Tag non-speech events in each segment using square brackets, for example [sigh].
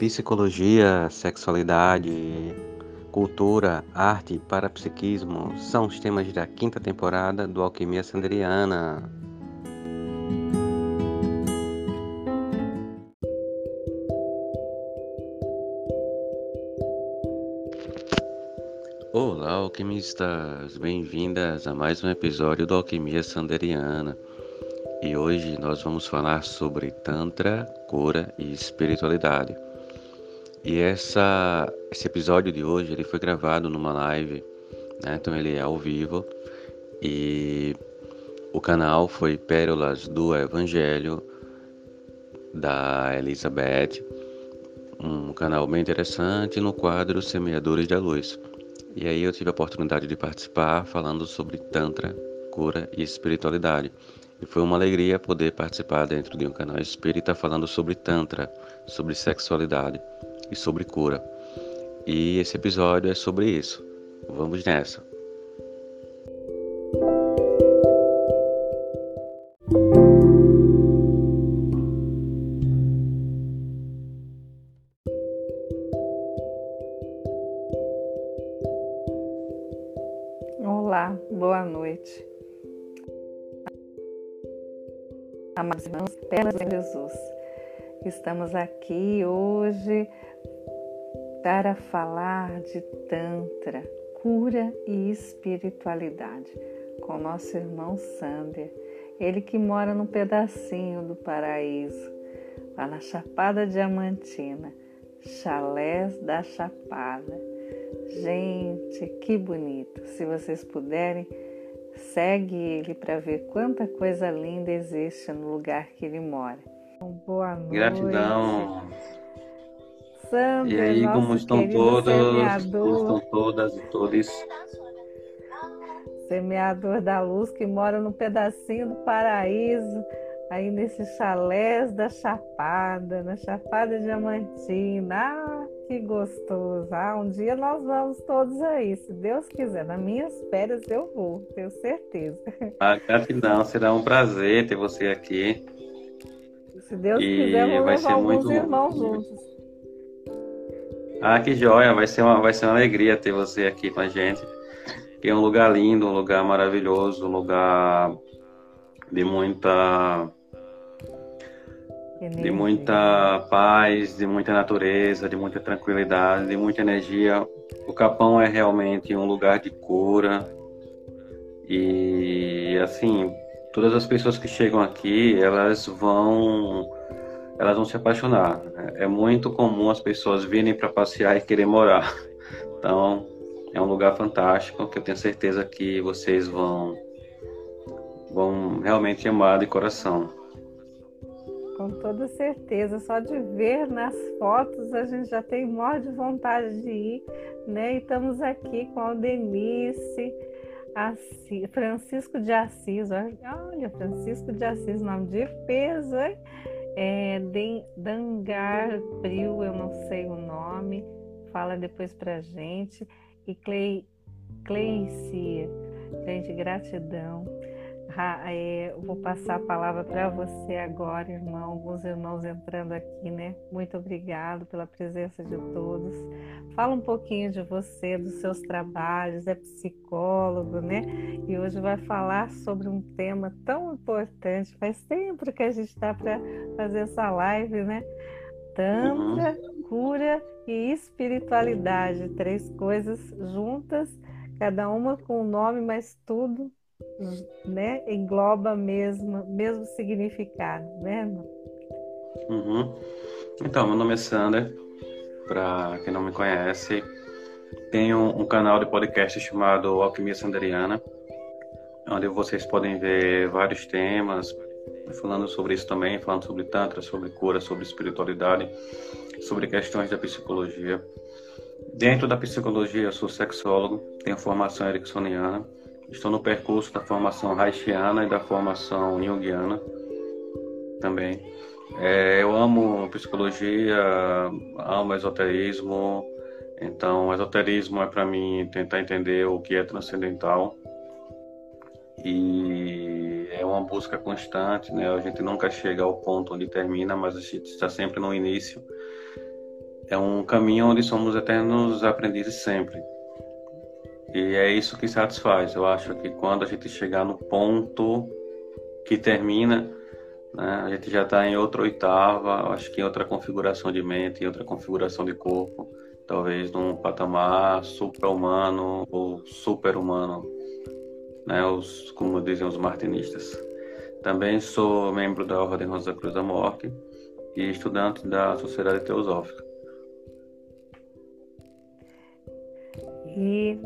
Psicologia, sexualidade, cultura, arte e parapsiquismo são os temas da quinta temporada do Alquimia Sanderiana. Olá, alquimistas! Bem-vindas a mais um episódio do Alquimia Sanderiana. E hoje nós vamos falar sobre Tantra, cura e espiritualidade. E essa, esse episódio de hoje ele foi gravado numa live, né? então ele é ao vivo e o canal foi Pérolas do Evangelho da Elizabeth, um canal bem interessante no quadro Semeadores da Luz. E aí eu tive a oportunidade de participar falando sobre Tantra, cura e espiritualidade. E foi uma alegria poder participar dentro de um canal espírita falando sobre Tantra, sobre sexualidade e sobre cura. E esse episódio é sobre isso. Vamos nessa. Olá, boa noite. Amados irmãos, pernas em Jesus. Estamos aqui hoje para falar de Tantra, cura e espiritualidade, com nosso irmão Sander, ele que mora num pedacinho do paraíso, lá na Chapada Diamantina, Chalés da Chapada. Gente, que bonito! Se vocês puderem, segue ele para ver quanta coisa linda existe no lugar que ele mora. Boa noite. Gratidão. Sandra, E aí, como estão todos? Como estão todas e todos? semeador da luz que mora num pedacinho do paraíso, aí nesse chalés da Chapada, na Chapada Diamantina. Ah, que gostoso! Ah, um dia nós vamos todos aí, se Deus quiser. Nas minhas férias eu vou, tenho certeza. Ah, gratidão, será um prazer ter você aqui. Se Deus E quiser, vou vai levar ser alguns muito- irmãos juntos. Ah, que joia! Vai ser uma, vai ser uma alegria ter você aqui com a gente. Que é um lugar lindo, um lugar maravilhoso, um lugar de muita, de muita paz, de muita natureza, de muita tranquilidade, de muita energia. O Capão é realmente um lugar de cura. E assim, todas as pessoas que chegam aqui, elas vão elas vão se apaixonar. né? É muito comum as pessoas virem para passear e querer morar. Então, é um lugar fantástico que eu tenho certeza que vocês vão vão realmente amar de coração. Com toda certeza, só de ver nas fotos a gente já tem maior de vontade de ir, né? E estamos aqui com a Aldenice, Francisco de Assis, olha, Francisco de Assis, nome de peso, hein? É, Dangar Bril, eu não sei o nome, fala depois pra gente. E Clay, Cleicia, gente, gratidão. É, eu vou passar a palavra para você agora, irmão. Alguns irmãos entrando aqui, né? Muito obrigado pela presença de todos. Fala um pouquinho de você, dos seus trabalhos, é psicólogo, né? E hoje vai falar sobre um tema tão importante. Faz tempo que a gente está para fazer essa live, né? Tantra, cura e espiritualidade. Três coisas juntas, cada uma com um nome, mas tudo né, engloba mesmo, mesmo significado, né? irmão? Uhum. Então, meu nome é Sander. Para quem não me conhece, tenho um canal de podcast chamado Alquimia Sanderiana, onde vocês podem ver vários temas, falando sobre isso também, falando sobre Tantra, sobre cura, sobre espiritualidade, sobre questões da psicologia. Dentro da psicologia, eu sou sexólogo, tenho formação ericksoniana, estou no percurso da formação haitiana e da formação junguiana também. É, eu amo psicologia, amo esoterismo, então esoterismo é para mim tentar entender o que é transcendental e é uma busca constante, né? A gente nunca chega ao ponto onde termina, mas a gente está sempre no início. é um caminho onde somos eternos aprendizes sempre. E é isso que satisfaz. Eu acho que quando a gente chegar no ponto que termina, né, a gente já está em outra oitava, acho que em outra configuração de mente, em outra configuração de corpo, talvez num patamar supra-humano ou super-humano, né, os, como dizem os martinistas. Também sou membro da Ordem Rosa Cruz da Morte e estudante da Sociedade Teosófica. E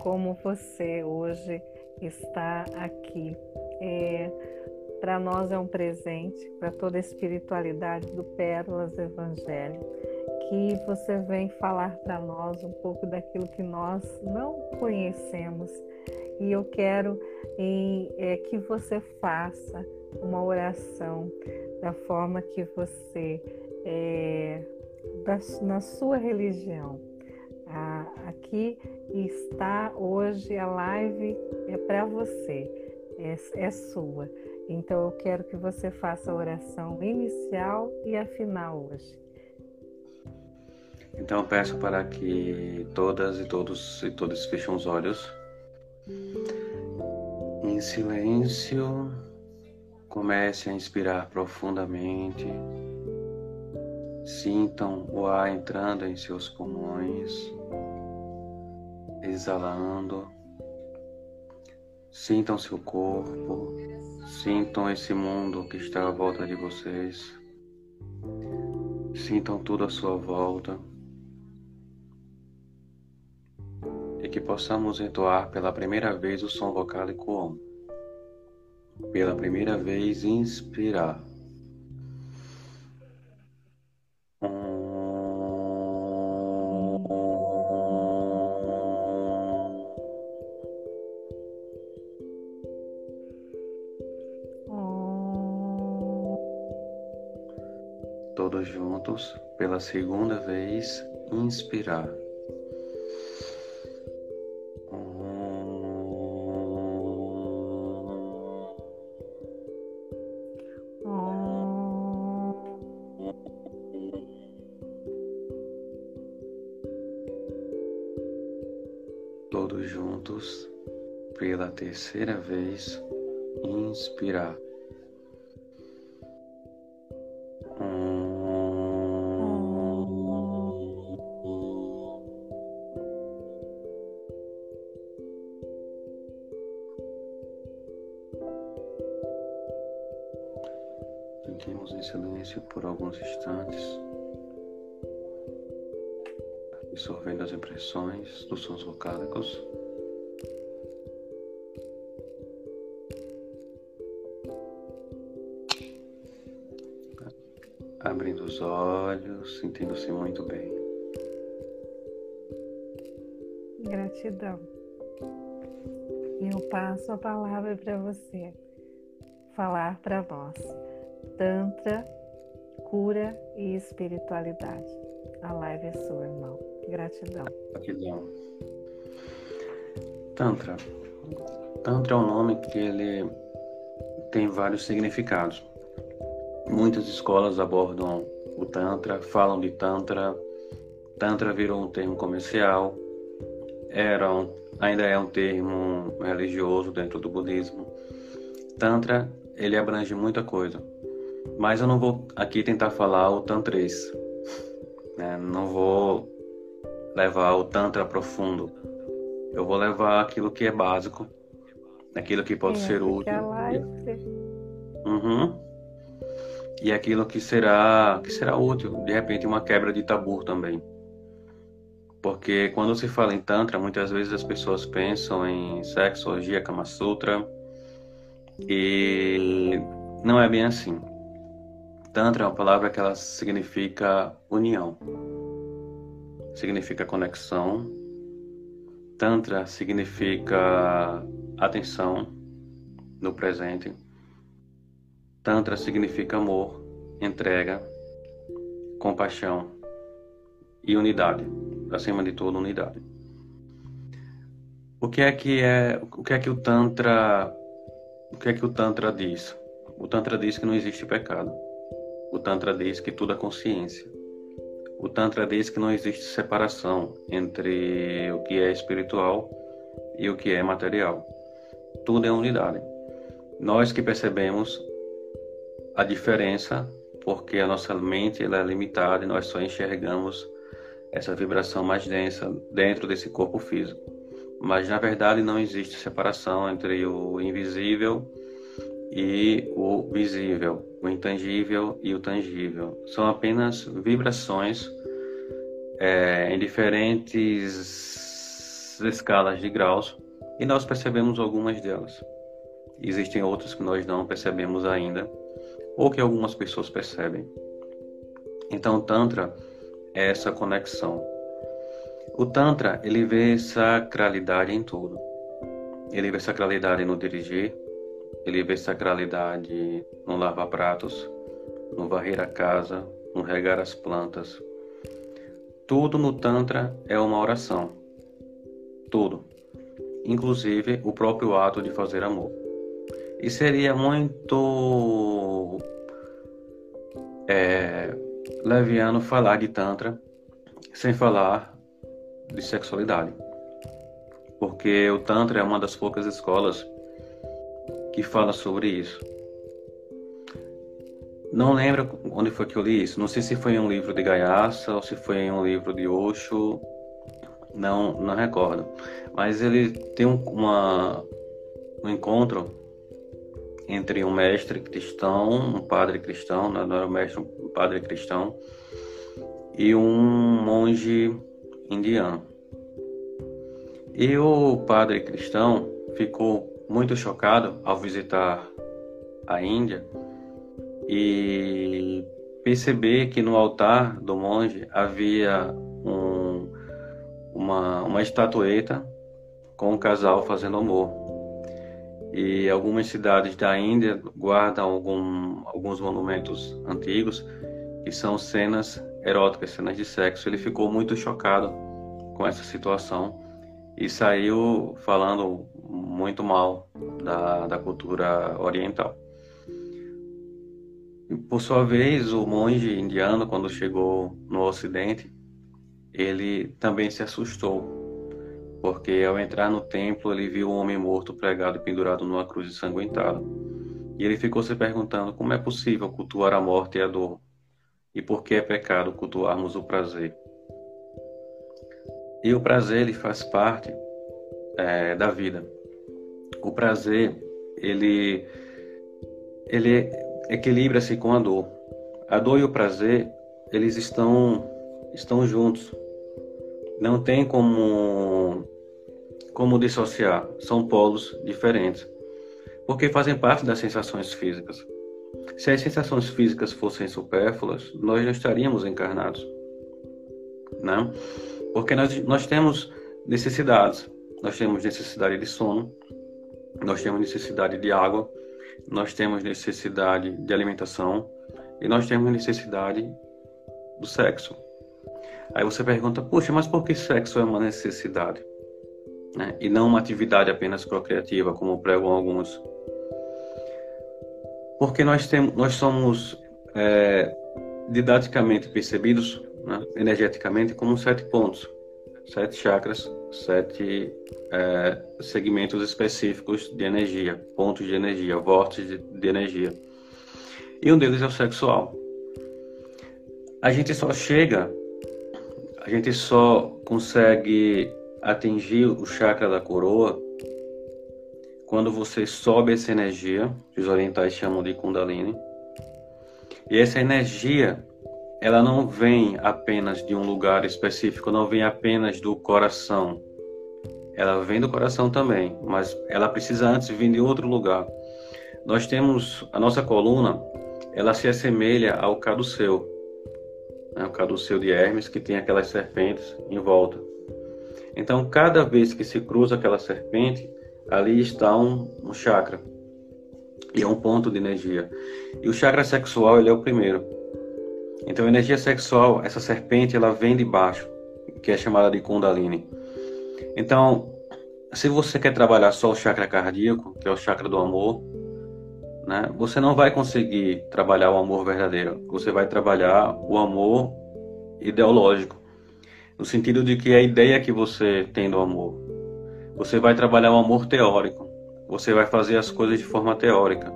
como você hoje está aqui, é, para nós é um presente, para toda a espiritualidade do Pérolas Evangelho, que você vem falar para nós um pouco daquilo que nós não conhecemos e eu quero em, é, que você faça uma oração da forma que você, é, da, na sua religião. Aqui está hoje a live é para você, é, é sua. Então eu quero que você faça a oração inicial e a final hoje. Então peço para que todas e todos e todos fechem os olhos em silêncio, comece a inspirar profundamente. Sintam o ar entrando em seus pulmões, exalando. Sintam seu corpo, sintam esse mundo que está à volta de vocês. Sintam tudo à sua volta. e que possamos entoar pela primeira vez o som vocálico OM. Pela primeira vez, inspirar. Todos juntos, pela segunda vez, inspirar. todos juntos, pela terceira vez, inspirar. Alguns instantes absorvendo as impressões dos sons vocálicos. Abrindo os olhos, sentindo-se muito bem. Gratidão. Eu passo a palavra para você falar para nós. Tantra, cura e espiritualidade. A live é sua, irmão. Gratidão. Gratidão. Tantra. Tantra é um nome que ele tem vários significados. Muitas escolas abordam o Tantra, falam de Tantra. Tantra virou um termo comercial, era um, ainda é um termo religioso dentro do budismo. Tantra, ele abrange muita coisa. Mas eu não vou aqui tentar falar o Tantrês. Né? Não vou levar o Tantra profundo. Eu vou levar aquilo que é básico, aquilo que pode é, ser útil. Uhum. E aquilo que será que será útil, de repente uma quebra de tabu também. Porque quando se fala em Tantra, muitas vezes as pessoas pensam em sexo, orgia, Kama Sutra. E não é bem assim. Tantra é uma palavra que ela significa união significa conexão, Tantra significa atenção no presente, Tantra significa amor, entrega, compaixão e unidade, acima de tudo, unidade. O que é que é, o que é que o Tantra, o que é que o Tantra diz? O Tantra diz que não existe pecado. O Tantra diz que tudo é consciência. o Tantra diz que não existe separação entre o que é espiritual e o que é material. Tudo é unidade. Nós que percebemos a diferença porque a nossa mente ela é limitada e nós só enxergamos essa vibração mais densa dentro desse corpo físico. Mas na verdade não existe separação entre o invisível e o visível, o intangível e o tangível. São apenas vibrações é, em diferentes escalas de graus e nós percebemos algumas delas. Existem outras que nós não percebemos ainda ou que algumas pessoas percebem. Então, o Tantra é essa conexão. O Tantra, ele vê sacralidade em tudo. Ele vê sacralidade no dirigir, ele vê sacralidade no lavar pratos, no varrer a casa, no regar as plantas. Tudo no Tantra é uma oração. Tudo. Inclusive o próprio ato de fazer amor. E seria muito é, leviano falar de Tantra sem falar de sexualidade. Porque o Tantra é uma das poucas escolas que fala sobre isso. Não lembro onde foi que eu li isso. Não sei se foi em um livro de Gaiasa ou se foi em um livro de Osho. Não, não recordo. Mas ele tem um, uma, um encontro entre um mestre cristão, um padre cristão, né? não era um mestre, um padre cristão, e um monge indiano. E o padre cristão ficou muito chocado ao visitar a Índia e perceber que no altar do monge havia um, uma, uma estatueta com um casal fazendo amor e algumas cidades da Índia guardam algum, alguns monumentos antigos que são cenas eróticas, cenas de sexo. Ele ficou muito chocado com essa situação e saiu falando muito mal da, da cultura oriental. Por sua vez, o monge indiano, quando chegou no Ocidente, ele também se assustou porque ao entrar no templo ele viu um homem morto pregado e pendurado numa cruz ensanguentada. E ele ficou se perguntando como é possível cultuar a morte e a dor, e por que é pecado cultuarmos o prazer. E o prazer ele faz parte é, da vida. O prazer ele ele equilibra-se com a dor. A dor e o prazer eles estão estão juntos não tem como, como dissociar, são polos diferentes, porque fazem parte das sensações físicas. Se as sensações físicas fossem supérfluas, nós não estaríamos encarnados, né? Porque nós, nós temos necessidades, nós temos necessidade de sono, nós temos necessidade de água, nós temos necessidade de alimentação e nós temos necessidade do sexo. Aí você pergunta, puxa, mas por que sexo é uma necessidade? Né? E não uma atividade apenas procriativa, como pregam alguns. Porque nós, temos, nós somos é, didaticamente percebidos, né, energeticamente, como sete pontos, sete chakras, sete é, segmentos específicos de energia, pontos de energia, vórtices de, de energia. E um deles é o sexual. A gente só chega a gente só consegue atingir o chakra da coroa quando você sobe essa energia, que os orientais chamam de Kundalini. E essa energia, ela não vem apenas de um lugar específico, não vem apenas do coração. Ela vem do coração também, mas ela precisa antes vir de outro lugar. Nós temos a nossa coluna, ela se assemelha ao caduceu né, o caduceu de Hermes, que tem aquelas serpentes em volta. Então, cada vez que se cruza aquela serpente, ali está um, um chakra e é um ponto de energia. E o chakra sexual ele é o primeiro. Então, a energia sexual, essa serpente, ela vem de baixo, que é chamada de Kundalini. Então, se você quer trabalhar só o chakra cardíaco, que é o chakra do amor, né, você não vai conseguir trabalhar o amor verdadeiro. Você vai trabalhar o amor ideológico, no sentido de que a ideia que você tem do amor, você vai trabalhar o amor teórico, você vai fazer as coisas de forma teórica,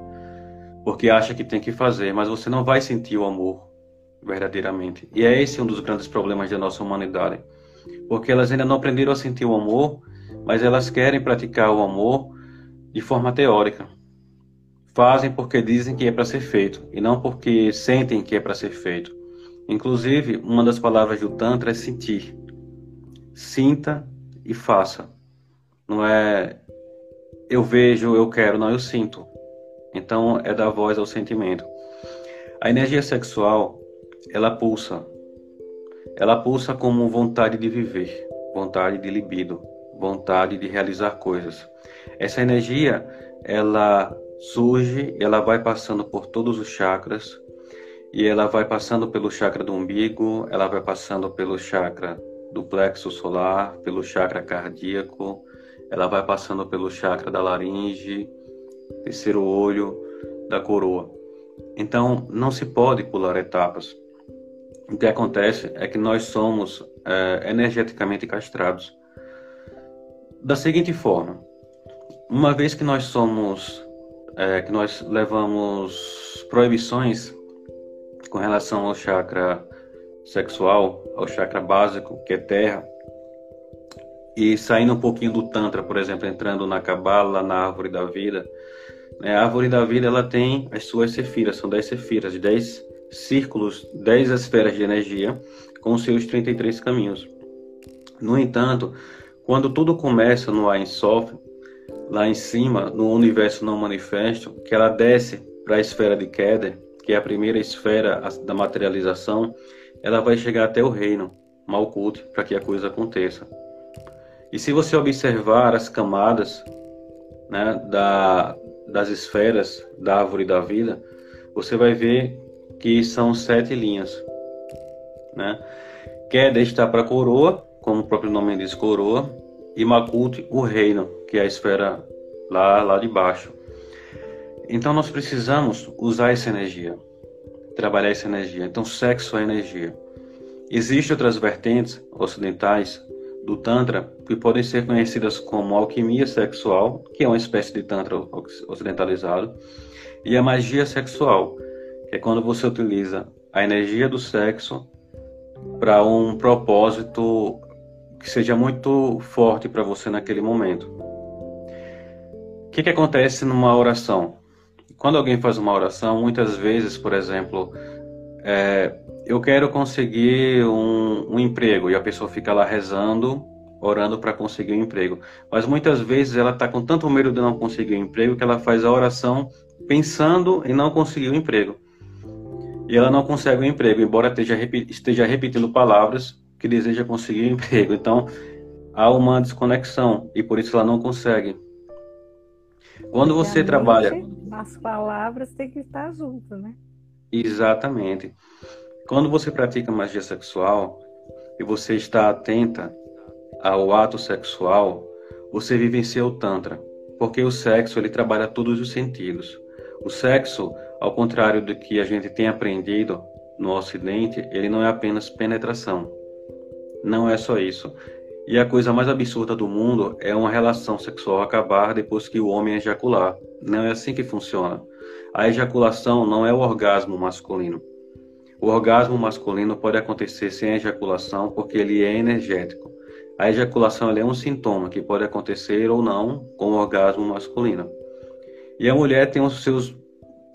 porque acha que tem que fazer, mas você não vai sentir o amor verdadeiramente. E é esse um dos grandes problemas da nossa humanidade, porque elas ainda não aprenderam a sentir o amor, mas elas querem praticar o amor de forma teórica. Fazem porque dizem que é para ser feito e não porque sentem que é para ser feito. Inclusive, uma das palavras do Tantra é sentir. Sinta e faça. Não é eu vejo, eu quero, não, eu sinto. Então, é dar voz ao sentimento. A energia sexual, ela pulsa. Ela pulsa como vontade de viver, vontade de libido, vontade de realizar coisas. Essa energia, ela surge, ela vai passando por todos os chakras, e ela vai passando pelo chakra do umbigo, ela vai passando pelo chakra do plexo solar, pelo chakra cardíaco, ela vai passando pelo chakra da laringe, terceiro olho, da coroa. Então, não se pode pular etapas. O que acontece é que nós somos é, energeticamente castrados. Da seguinte forma, uma vez que nós somos, é, que nós levamos proibições com relação ao chakra sexual, ao chakra básico, que é terra, e saindo um pouquinho do Tantra, por exemplo, entrando na Kabbalah, na Árvore da Vida, né? a Árvore da Vida ela tem as suas sefiras, são 10 sefiras, 10 círculos, 10 esferas de energia, com seus 33 caminhos. No entanto, quando tudo começa no Ein Sof, lá em cima, no universo não manifesto, que ela desce para a esfera de Keter, que é a primeira esfera da materialização, ela vai chegar até o reino, Malkut, para que a coisa aconteça. E se você observar as camadas né, da, das esferas da árvore da vida, você vai ver que são sete linhas. Né? Keda está para coroa, como o próprio nome diz, coroa, e Makut, o reino, que é a esfera lá, lá de baixo. Então nós precisamos usar essa energia, trabalhar essa energia. Então sexo é energia. Existem outras vertentes ocidentais do Tantra que podem ser conhecidas como alquimia sexual, que é uma espécie de Tantra ocidentalizado, e a magia sexual, é quando você utiliza a energia do sexo para um propósito que seja muito forte para você naquele momento. O que, que acontece numa oração? Quando alguém faz uma oração, muitas vezes, por exemplo, é, eu quero conseguir um, um, emprego e a pessoa fica lá rezando, orando para conseguir um emprego. Mas muitas vezes ela está com tanto medo de não conseguir um emprego que ela faz a oração pensando em não conseguir o um emprego. E ela não consegue o um emprego, embora esteja, esteja repetindo palavras que deseja conseguir um emprego. Então, há uma desconexão e por isso ela não consegue. Quando você trabalha. As palavras têm que estar juntas, né? Exatamente. Quando você pratica magia sexual e você está atenta ao ato sexual, você vivencia o Tantra, porque o sexo ele trabalha todos os sentidos. O sexo, ao contrário do que a gente tem aprendido no Ocidente, ele não é apenas penetração. Não é só isso. E a coisa mais absurda do mundo é uma relação sexual acabar depois que o homem ejacular. Não é assim que funciona. A ejaculação não é o orgasmo masculino. O orgasmo masculino pode acontecer sem ejaculação porque ele é energético. A ejaculação é um sintoma que pode acontecer ou não com o orgasmo masculino. E a mulher tem os seus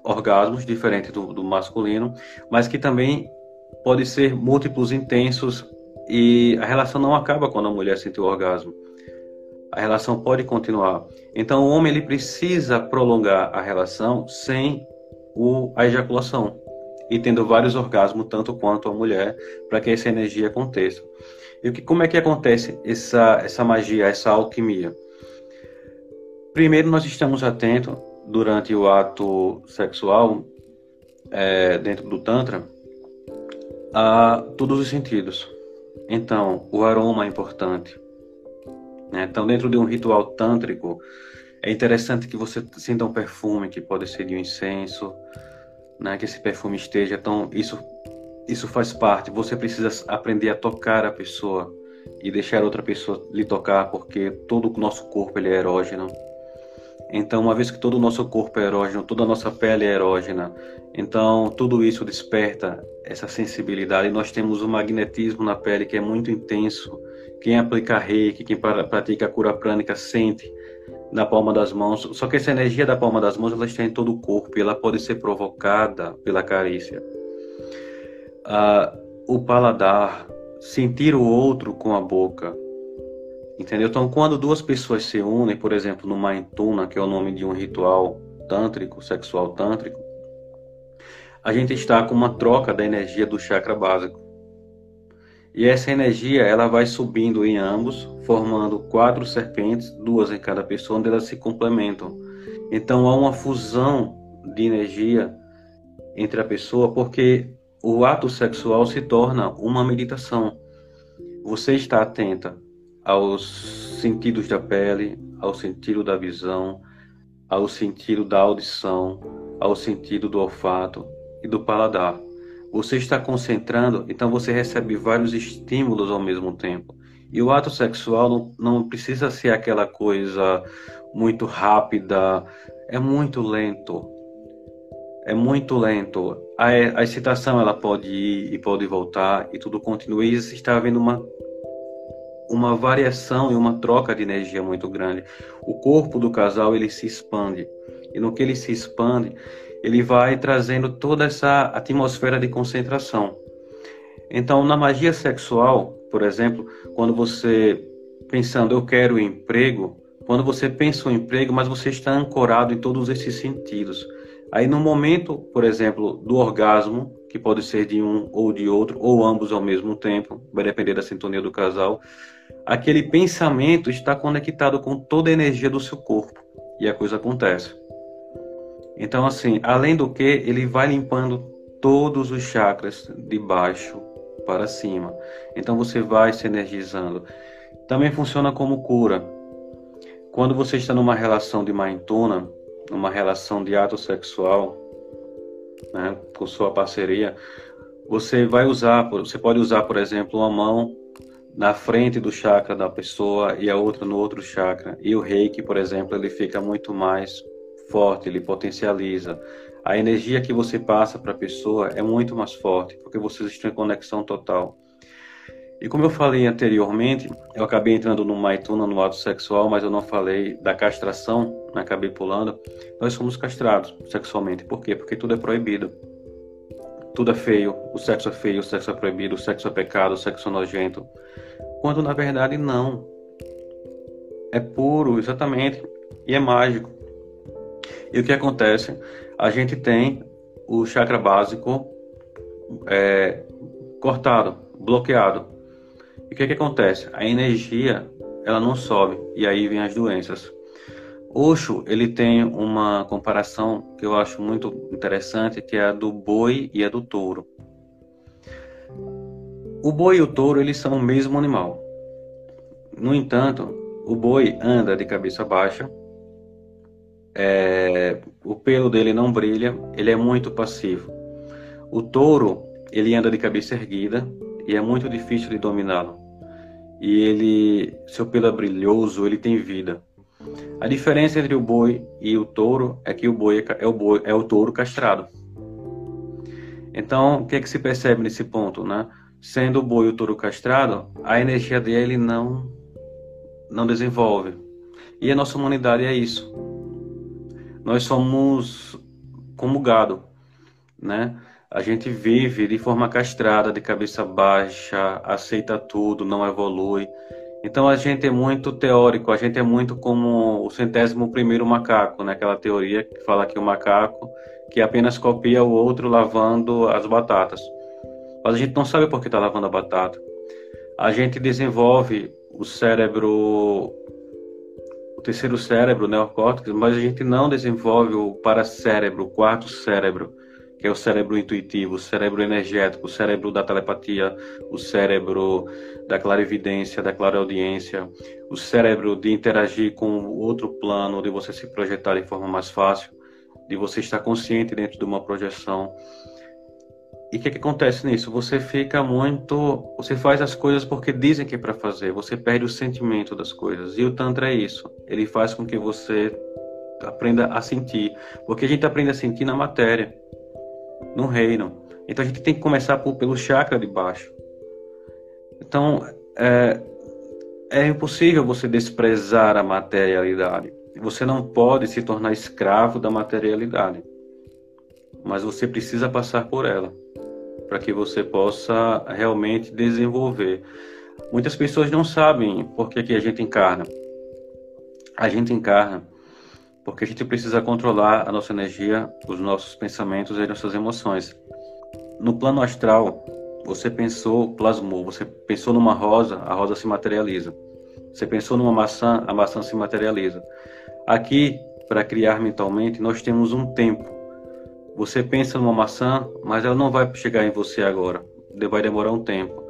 orgasmos diferentes do, do masculino, mas que também pode ser múltiplos intensos e a relação não acaba quando a mulher sente o orgasmo. A relação pode continuar. Então o homem ele precisa prolongar a relação sem o, a ejaculação e tendo vários orgasmos tanto quanto a mulher para que essa energia aconteça. E que, como é que acontece essa, essa magia, essa alquimia? Primeiro, nós estamos atentos durante o ato sexual, é, dentro do Tantra, a todos os sentidos. Então, o aroma é importante. Né? Então, dentro de um ritual tântrico, é interessante que você sinta um perfume, que pode ser de um incenso, né? que esse perfume esteja. Então, isso isso faz parte. Você precisa aprender a tocar a pessoa e deixar outra pessoa lhe tocar, porque todo o nosso corpo ele é erógeno. Então, uma vez que todo o nosso corpo é erógeno, toda a nossa pele é erógena, então tudo isso desperta essa sensibilidade. Nós temos um magnetismo na pele que é muito intenso. Quem aplica reiki, quem pratica cura prânica sente na palma das mãos. Só que essa energia da palma das mãos ela está em todo o corpo e ela pode ser provocada pela carícia. Ah, o paladar, sentir o outro com a boca, Entendeu? Então, quando duas pessoas se unem, por exemplo, no Maintuna, que é o nome de um ritual tântrico, sexual tântrico, a gente está com uma troca da energia do chakra básico. E essa energia, ela vai subindo em ambos, formando quatro serpentes, duas em cada pessoa, onde elas se complementam. Então, há uma fusão de energia entre a pessoa, porque o ato sexual se torna uma meditação. Você está atenta aos sentidos da pele, ao sentido da visão, ao sentido da audição, ao sentido do olfato e do paladar. Você está concentrando, então você recebe vários estímulos ao mesmo tempo. E o ato sexual não, não precisa ser aquela coisa muito rápida, é muito lento. É muito lento. A, a excitação ela pode ir e pode voltar e tudo continua. E está havendo uma uma variação e uma troca de energia muito grande. O corpo do casal ele se expande e no que ele se expande, ele vai trazendo toda essa atmosfera de concentração. Então, na magia sexual, por exemplo, quando você pensando eu quero emprego, quando você pensa o emprego, mas você está ancorado em todos esses sentidos. Aí no momento, por exemplo, do orgasmo, que pode ser de um ou de outro, ou ambos ao mesmo tempo, vai depender da sintonia do casal, aquele pensamento está conectado com toda a energia do seu corpo e a coisa acontece. Então, assim, além do que, ele vai limpando todos os chakras de baixo para cima. Então, você vai se energizando. Também funciona como cura. Quando você está numa relação de maintona, numa relação de ato sexual, né, com sua parceria, você vai usar, você pode usar, por exemplo, uma mão na frente do chakra da pessoa e a outra no outro chakra. E o reiki, por exemplo, ele fica muito mais forte, ele potencializa. A energia que você passa para a pessoa é muito mais forte, porque vocês estão em conexão total. E como eu falei anteriormente, eu acabei entrando no maituna, no ato sexual, mas eu não falei da castração, né, acabei pulando. Nós somos castrados sexualmente. Por quê? Porque tudo é proibido. Tudo é feio, o sexo é feio, o sexo é proibido, o sexo é pecado, o sexo é nojento quando na verdade não. É puro, exatamente, e é mágico. E o que acontece? A gente tem o chakra básico é, cortado, bloqueado. E o que, que acontece? A energia ela não sobe e aí vem as doenças. Osho ele tem uma comparação que eu acho muito interessante, que é a do boi e a do touro. O boi e o touro eles são o mesmo animal. No entanto, o boi anda de cabeça baixa, é, o pelo dele não brilha, ele é muito passivo. O touro ele anda de cabeça erguida e é muito difícil de dominá-lo. E ele, seu pelo é brilhoso, ele tem vida. A diferença entre o boi e o touro é que o boi é, é o, boi, é o touro castrado. Então, o que é que se percebe nesse ponto, né? Sendo o boi o touro castrado, a energia dele não não desenvolve. E a nossa humanidade é isso. Nós somos como gado, né? A gente vive de forma castrada, de cabeça baixa, aceita tudo, não evolui. Então a gente é muito teórico, a gente é muito como o centésimo primeiro macaco, né? Aquela teoria que fala que o macaco que apenas copia o outro lavando as batatas mas a gente não sabe por que está lavando a batata. A gente desenvolve o cérebro, o terceiro cérebro, neocórtex, mas a gente não desenvolve o paracérebro, o quarto cérebro, que é o cérebro intuitivo, o cérebro energético, o cérebro da telepatia, o cérebro da clarividência, da clareaudiência, o cérebro de interagir com outro plano, de você se projetar de forma mais fácil, de você estar consciente dentro de uma projeção. E o que, que, acontece nisso? Você fica muito. Você faz as coisas porque dizem que é para fazer, você perde o sentimento das coisas. E o Tantra é isso. Ele faz com que você aprenda a sentir. Porque a gente aprende a sentir na matéria, no reino. Então a gente tem que começar por, pelo chakra de baixo. Então é, é impossível você desprezar a materialidade. Você não pode se tornar escravo da materialidade. Mas você precisa passar por ela para que você possa realmente desenvolver. Muitas pessoas não sabem por que, que a gente encarna. A gente encarna porque a gente precisa controlar a nossa energia, os nossos pensamentos e as nossas emoções. No plano astral, você pensou, plasmou, você pensou numa rosa, a rosa se materializa. Você pensou numa maçã, a maçã se materializa. Aqui, para criar mentalmente, nós temos um tempo você pensa numa maçã, mas ela não vai chegar em você agora. Vai demorar um tempo.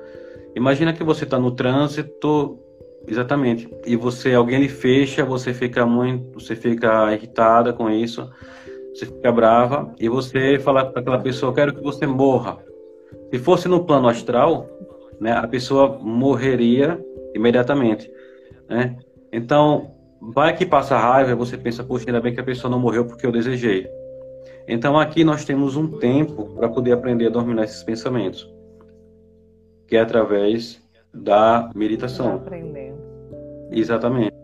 Imagina que você está no trânsito, exatamente, e você alguém lhe fecha, você fica muito, você fica irritada com isso, você fica brava e você fala para aquela pessoa, quero que você morra. Se fosse no plano astral, né, a pessoa morreria imediatamente, né? Então, vai que passa raiva, você pensa, poxa, ainda bem que a pessoa não morreu porque eu desejei. Então aqui nós temos um tempo para poder aprender a dominar esses pensamentos, que é através da meditação. Aprendendo. Exatamente.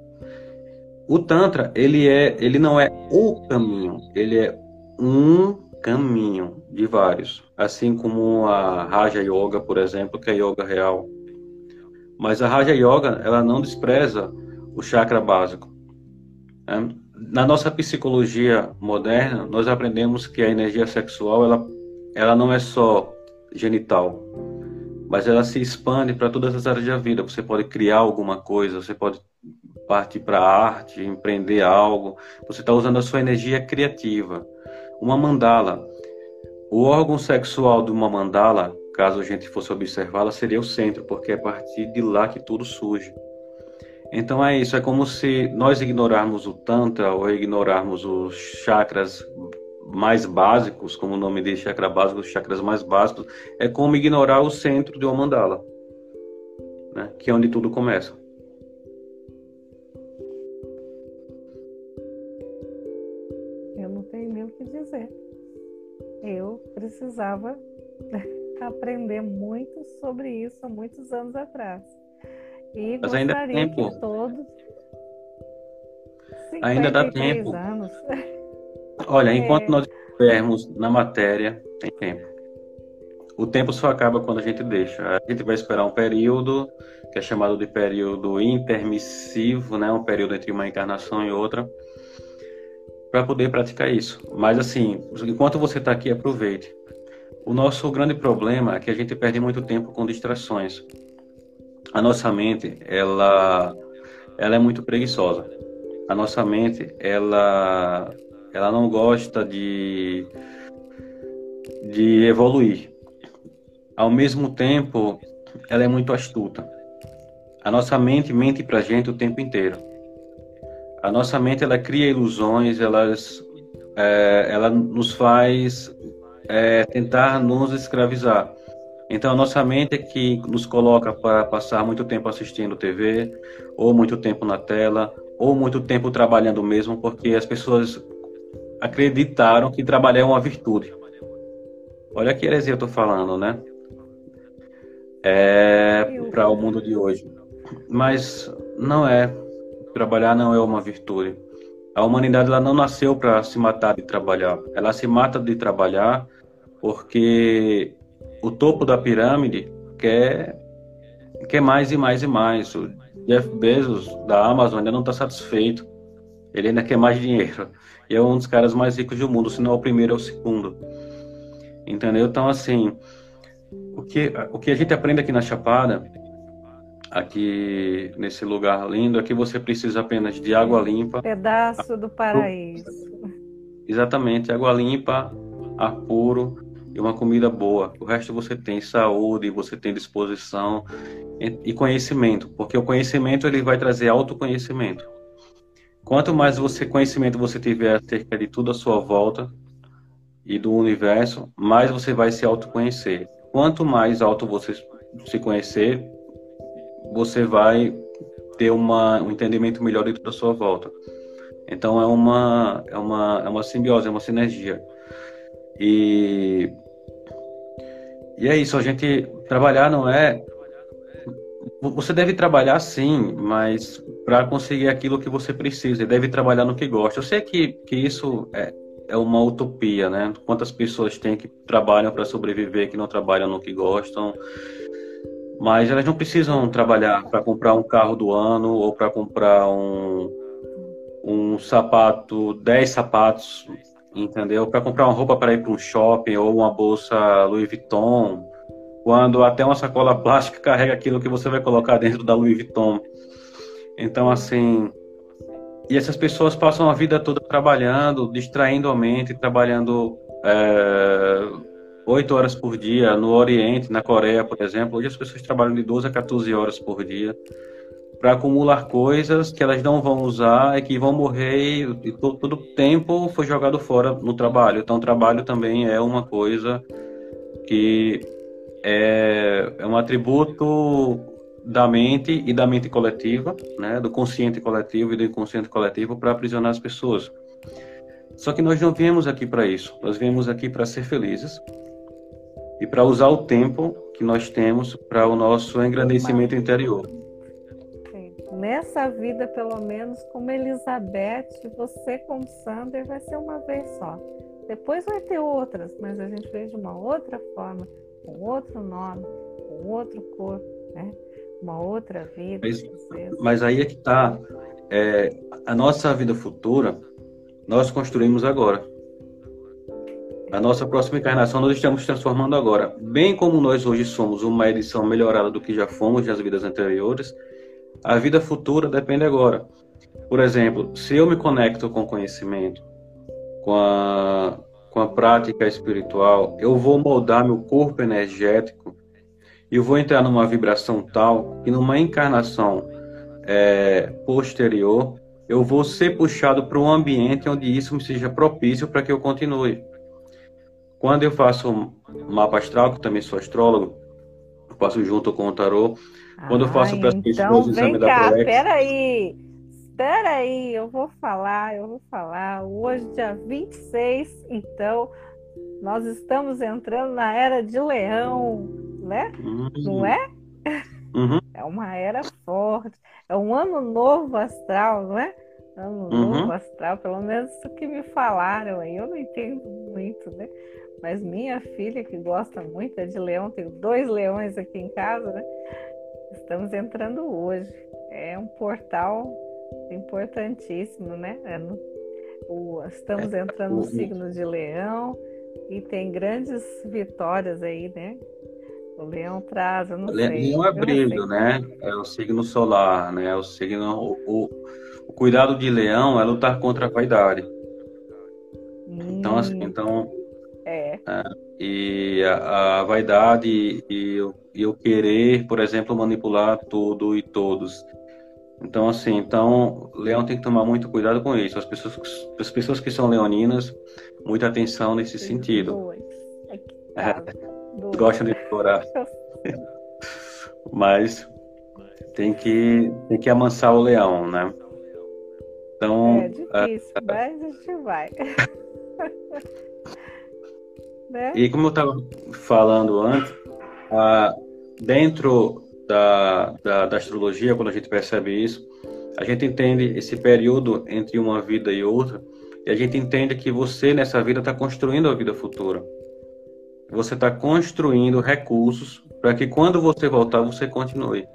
O tantra ele é, ele não é o caminho, ele é um caminho de vários, assim como a Raja Yoga, por exemplo, que é yoga real. Mas a Raja Yoga ela não despreza o chakra básico. Né? Na nossa psicologia moderna, nós aprendemos que a energia sexual ela, ela não é só genital, mas ela se expande para todas as áreas da vida. Você pode criar alguma coisa, você pode partir para a arte, empreender algo. Você está usando a sua energia criativa. Uma mandala. O órgão sexual de uma mandala, caso a gente fosse observá-la, seria o centro, porque é a partir de lá que tudo surge. Então é isso, é como se nós ignorarmos o Tantra ou ignorarmos os chakras mais básicos, como o nome diz, chakra básico, os chakras mais básicos, é como ignorar o centro de uma mandala, né? que é onde tudo começa. Eu não tenho nem o que dizer. Eu precisava [laughs] aprender muito sobre isso há muitos anos atrás. E Mas ainda dá tempo. Todos... Ainda dá tempo. Anos. [laughs] Olha, é... enquanto nós estivermos na matéria, tem tempo. O tempo só acaba quando a gente deixa. A gente vai esperar um período, que é chamado de período intermissivo, né? um período entre uma encarnação e outra, para poder praticar isso. Mas, assim, enquanto você está aqui, aproveite. O nosso grande problema é que a gente perde muito tempo com distrações a nossa mente ela ela é muito preguiçosa. A nossa mente ela ela não gosta de de evoluir. Ao mesmo tempo, ela é muito astuta. A nossa mente mente para gente o tempo inteiro. A nossa mente ela cria ilusões, elas, é, ela nos faz é, tentar nos escravizar. Então, a nossa mente é que nos coloca para passar muito tempo assistindo TV, ou muito tempo na tela, ou muito tempo trabalhando mesmo, porque as pessoas acreditaram que trabalhar é uma virtude. Olha que heresia eu estou falando, né? É para o mundo de hoje. Mas não é. Trabalhar não é uma virtude. A humanidade ela não nasceu para se matar de trabalhar. Ela se mata de trabalhar porque o topo da pirâmide quer, quer mais e mais e mais. O Jeff Bezos, da Amazon, ainda não está satisfeito. Ele ainda quer mais dinheiro. E é um dos caras mais ricos do mundo, se não é o primeiro, é o segundo. Entendeu? Então, assim, o que, o que a gente aprende aqui na Chapada, aqui nesse lugar lindo, é que você precisa apenas de água limpa. Pedaço do paraíso. Exatamente, água limpa, ar puro e uma comida boa. O resto você tem saúde, você tem disposição e conhecimento, porque o conhecimento ele vai trazer autoconhecimento. Quanto mais você conhecimento você tiver acerca de tudo à sua volta, e do universo, mais você vai se autoconhecer. Quanto mais alto você se conhecer, você vai ter uma, um entendimento melhor de toda a sua volta. Então é uma, é uma, é uma simbiose, é uma sinergia. E, e é isso, a gente trabalhar não é. Você deve trabalhar sim, mas para conseguir aquilo que você precisa, e deve trabalhar no que gosta. Eu sei que, que isso é, é uma utopia, né? Quantas pessoas têm que trabalham para sobreviver que não trabalham no que gostam? Mas elas não precisam trabalhar para comprar um carro do ano ou para comprar um, um sapato, 10 sapatos, entendeu? Para comprar uma roupa para ir para um shopping ou uma bolsa Louis Vuitton, quando até uma sacola [laughs] plástica carrega aquilo que você vai colocar dentro da Louis Vuitton. Então, assim, e essas pessoas passam a vida toda trabalhando, distraindo a mente, trabalhando é, oito é, horas por dia no Oriente, na Coreia, por exemplo. Hoje as pessoas trabalham de 12 a 14 horas por dia para acumular coisas que elas não vão usar e que vão morrer e todo, todo tempo foi jogado fora no trabalho. Então, o trabalho também é uma coisa que é, é um atributo da mente e da mente coletiva, né, do consciente coletivo e do inconsciente coletivo para aprisionar as pessoas. Só que nós não viemos aqui para isso. Nós viemos aqui para ser felizes e para usar o tempo que nós temos para o nosso engrandecimento interior. Nessa vida, pelo menos, como Elizabeth, você com Sander vai ser uma vez só. Depois vai ter outras, mas a gente vê de uma outra forma, com outro nome, com outro corpo, né? uma outra vida. Mas, mas aí é que está. É, a nossa vida futura, nós construímos agora. A nossa próxima encarnação nós estamos transformando agora. Bem como nós hoje somos uma edição melhorada do que já fomos nas vidas anteriores, a vida futura depende agora. Por exemplo, se eu me conecto com o conhecimento, com a, com a prática espiritual, eu vou moldar meu corpo energético e vou entrar numa vibração tal que numa encarnação é, posterior eu vou ser puxado para um ambiente onde isso me seja propício para que eu continue. Quando eu faço mapa astral, que também sou astrólogo, eu faço junto com o tarô. Quando ah, eu faço para as então pessoas o exame cá, da Prolex... Peraí, peraí, eu vou falar, eu vou falar. Hoje, dia 26, então, nós estamos entrando na era de leão, né? Uhum. Não é? Uhum. [laughs] É uma era forte. É um ano novo astral, não é? Ano uhum. novo astral, pelo menos o que me falaram aí. Eu não entendo muito, né? Mas minha filha, que gosta muito é de leão, tenho dois leões aqui em casa, né? Estamos entrando hoje. É um portal importantíssimo, né? É no, o, estamos é, entrando no signo de leão e tem grandes vitórias aí, né? O leão traz, eu não o sei. Leão brilho, né? É o signo solar, né? O signo. O, o, o, cuidado de leão é lutar contra a vaidade. Hum, então, assim, então. É. é e a, a vaidade e, e, o querer, por exemplo, manipular tudo e todos. Então, assim, então, leão tem que tomar muito cuidado com isso. As pessoas, as pessoas que são leoninas, muita atenção nesse sentido. É, gostam de decorar. Mas tem que, tem que amansar o leão, né? Então, é difícil, é, mas a gente vai. [laughs] né? E como eu estava falando antes, dentro da, da, da astrologia, quando a gente percebe isso, a gente entende esse período entre uma vida e outra, e a gente entende que você nessa vida está construindo a vida futura. Você está construindo recursos para que quando você voltar você continue.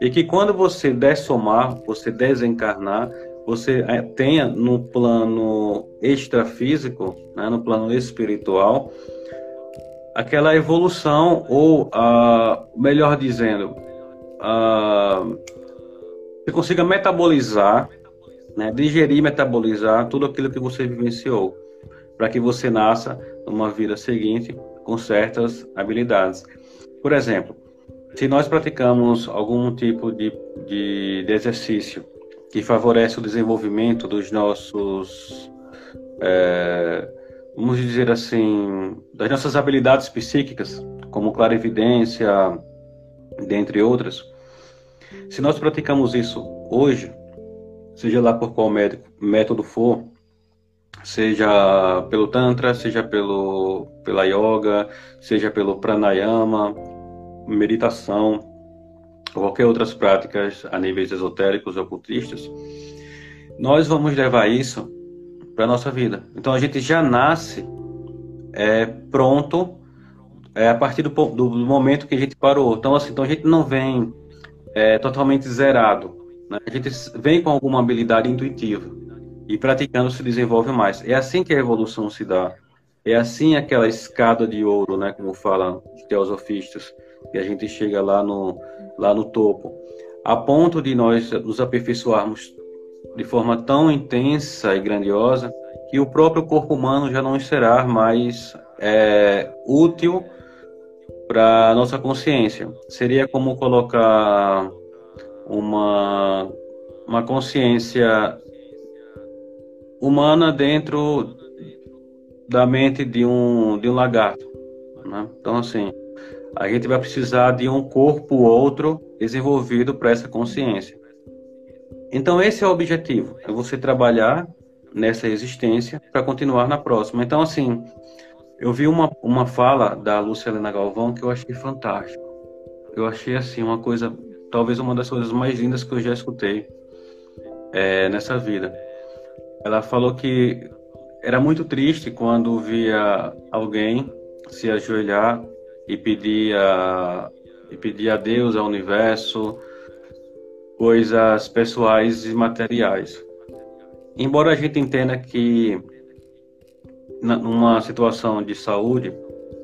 E que quando você dessomar, você desencarnar, você eh, tenha no plano extrafísico, né, no plano espiritual, aquela evolução, ou, uh, melhor dizendo, uh, você consiga metabolizar, né, digerir, metabolizar tudo aquilo que você vivenciou, para que você nasça numa vida seguinte com certas habilidades. Por exemplo, se nós praticamos algum tipo de, de, de exercício que favorece o desenvolvimento dos nossos é, vamos dizer assim, das nossas habilidades psíquicas, como clarividência, dentre outras, se nós praticamos isso hoje, seja lá por qual método for, seja pelo Tantra, seja pelo, pela Yoga, seja pelo Pranayama, meditação, ou qualquer outras práticas a níveis esotéricos ou ocultistas, nós vamos levar isso para nossa vida. Então a gente já nasce é, pronto é, a partir do, do, momento que a gente parou. Então, assim, então a gente não vem é, totalmente zerado. Né? A gente vem com alguma habilidade intuitiva e praticando se desenvolve mais. É assim que a evolução se dá. É assim aquela escada de ouro, né, como falam os teosofistas, que a gente chega lá no, lá no topo. A ponto de nós nos aperfeiçoarmos de forma tão intensa e grandiosa que o próprio corpo humano já não será mais é, útil para nossa consciência. Seria como colocar uma, uma consciência humana dentro da mente de um, de um lagarto. Né? Então, assim, a gente vai precisar de um corpo ou outro desenvolvido para essa consciência. Então, esse é o objetivo: é você trabalhar nessa existência para continuar na próxima. Então, assim, eu vi uma, uma fala da Lúcia Helena Galvão que eu achei fantástico. Eu achei, assim, uma coisa, talvez uma das coisas mais lindas que eu já escutei é, nessa vida. Ela falou que era muito triste quando via alguém se ajoelhar e pedir a, e pedir a Deus, ao universo, coisas pessoais e materiais. Embora a gente entenda que numa situação de saúde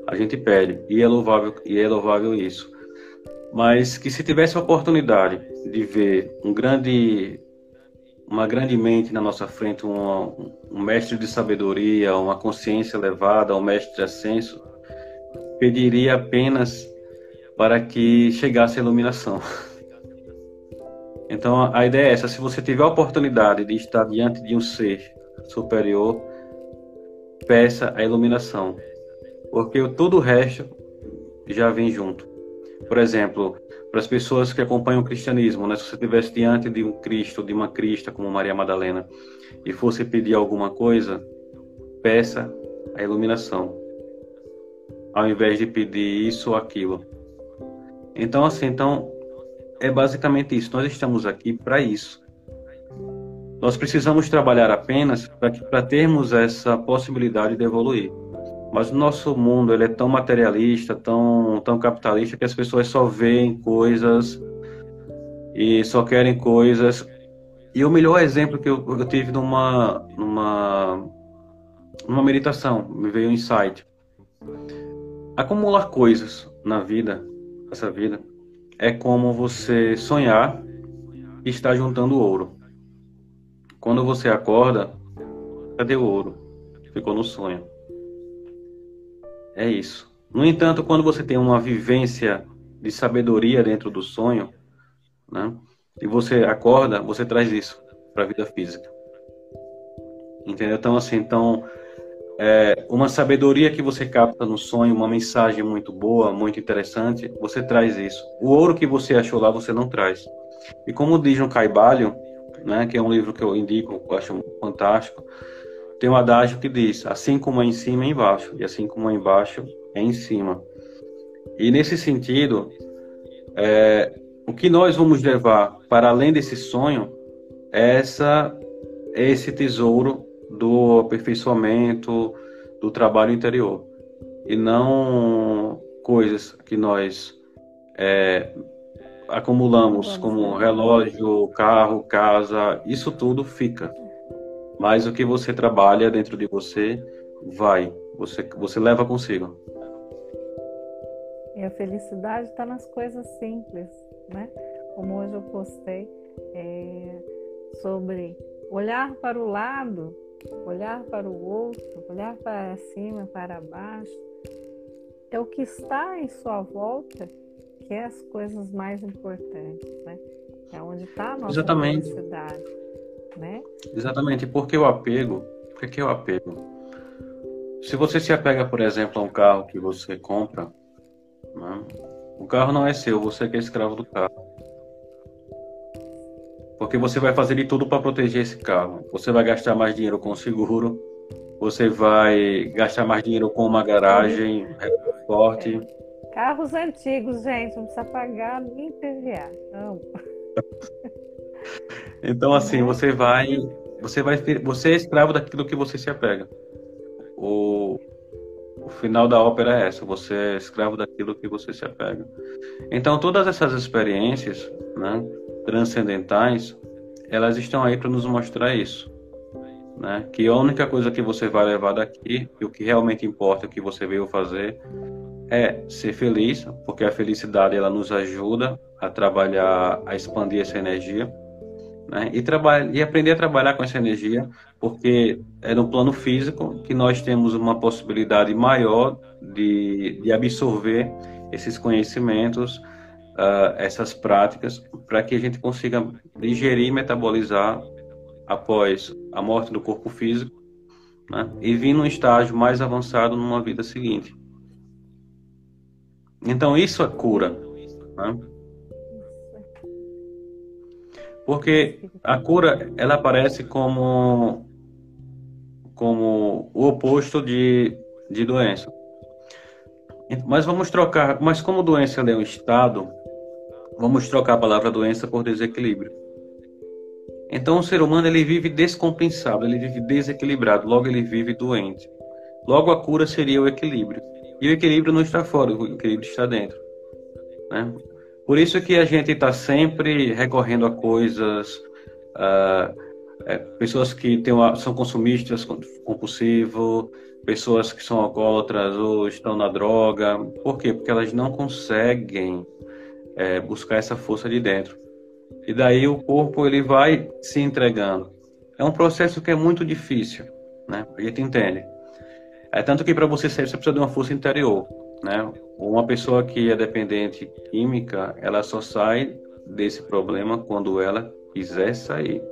a gente pede e é louvável e é louvável isso, mas que se tivesse a oportunidade de ver um grande uma grande mente na nossa frente, um, um mestre de sabedoria, uma consciência elevada, um mestre de ascenso, pediria apenas para que chegasse a iluminação. [laughs] Então a ideia é essa: se você tiver a oportunidade de estar diante de um ser superior, peça a iluminação, porque todo o resto já vem junto. Por exemplo, para as pessoas que acompanham o cristianismo, né? se você estivesse diante de um Cristo, de uma Crista como Maria Madalena, e fosse pedir alguma coisa, peça a iluminação, ao invés de pedir isso ou aquilo. Então, assim, então é basicamente isso. Nós estamos aqui para isso. Nós precisamos trabalhar apenas para termos essa possibilidade de evoluir. Mas o nosso mundo ele é tão materialista, tão, tão capitalista, que as pessoas só veem coisas e só querem coisas. E o melhor exemplo que eu, eu tive numa, numa, numa meditação, me veio um insight. Acumular coisas na vida, essa vida, é como você sonhar e estar juntando ouro. Quando você acorda, cadê o ouro? Ficou no sonho. É isso. No entanto, quando você tem uma vivência de sabedoria dentro do sonho, né, e você acorda, você traz isso para a vida física. Entendeu? Então, assim, então, é, uma sabedoria que você capta no sonho, uma mensagem muito boa, muito interessante, você traz isso. O ouro que você achou lá, você não traz. E como diz no Caibalho, né, que é um livro que eu indico, eu acho fantástico, tem um adágio que diz: assim como é em cima, é embaixo, e assim como é embaixo, é em cima. E nesse sentido, é, o que nós vamos levar para além desse sonho é essa, esse tesouro do aperfeiçoamento do trabalho interior e não coisas que nós é, acumulamos como relógio, carro, casa, isso tudo fica. Mas o que você trabalha dentro de você vai, você, você leva consigo. E a felicidade está nas coisas simples, né? Como hoje eu postei é, sobre olhar para o lado olhar para o outro, olhar para cima, para baixo, é o que está em sua volta que é as coisas mais importantes, né? É onde está a nossa Exatamente. felicidade, né? Exatamente, porque o apego, por que o apego? se você se apega, por exemplo, a um carro que você compra, né? o carro não é seu, você que é escravo do carro. Porque você vai fazer de tudo para proteger esse carro. Você vai gastar mais dinheiro com o seguro, você vai gastar mais dinheiro com uma garagem forte. Carros antigos, gente, não precisa pagar nem PVA. Não. [laughs] então, assim, você vai. Você vai você é escravo daquilo que você se apega. O, o final da ópera é essa, você é escravo daquilo que você se apega. Então, todas essas experiências né, transcendentais, elas estão aí para nos mostrar isso né? Que a única coisa que você vai levar daqui, e o que realmente importa, o que você veio fazer, é ser feliz, porque a felicidade ela nos ajuda a trabalhar, a expandir essa energia, né? E trabalhar e aprender a trabalhar com essa energia, porque é no plano físico que nós temos uma possibilidade maior de, de absorver esses conhecimentos, uh, essas práticas, para que a gente consiga digerir e metabolizar após a morte do corpo físico né, e vir num estágio mais avançado numa vida seguinte. Então isso é cura. Né? Porque a cura ela aparece como como o oposto de, de doença. Mas vamos trocar, mas como doença é um estado, vamos trocar a palavra doença por desequilíbrio. Então o ser humano ele vive descompensado, ele vive desequilibrado, logo ele vive doente. Logo a cura seria o equilíbrio. E o equilíbrio não está fora, o equilíbrio está dentro. Né? Por isso que a gente está sempre recorrendo a coisas, é, pessoas que tem uma, são consumistas compulsivos, pessoas que são alcoólatras ou estão na droga. Por quê? Porque elas não conseguem é, buscar essa força de dentro. E daí o corpo ele vai se entregando. É um processo que é muito difícil, né? A gente entende. É tanto que para você sair você precisa de uma força interior, né? Uma pessoa que é dependente química, ela só sai desse problema quando ela quiser sair.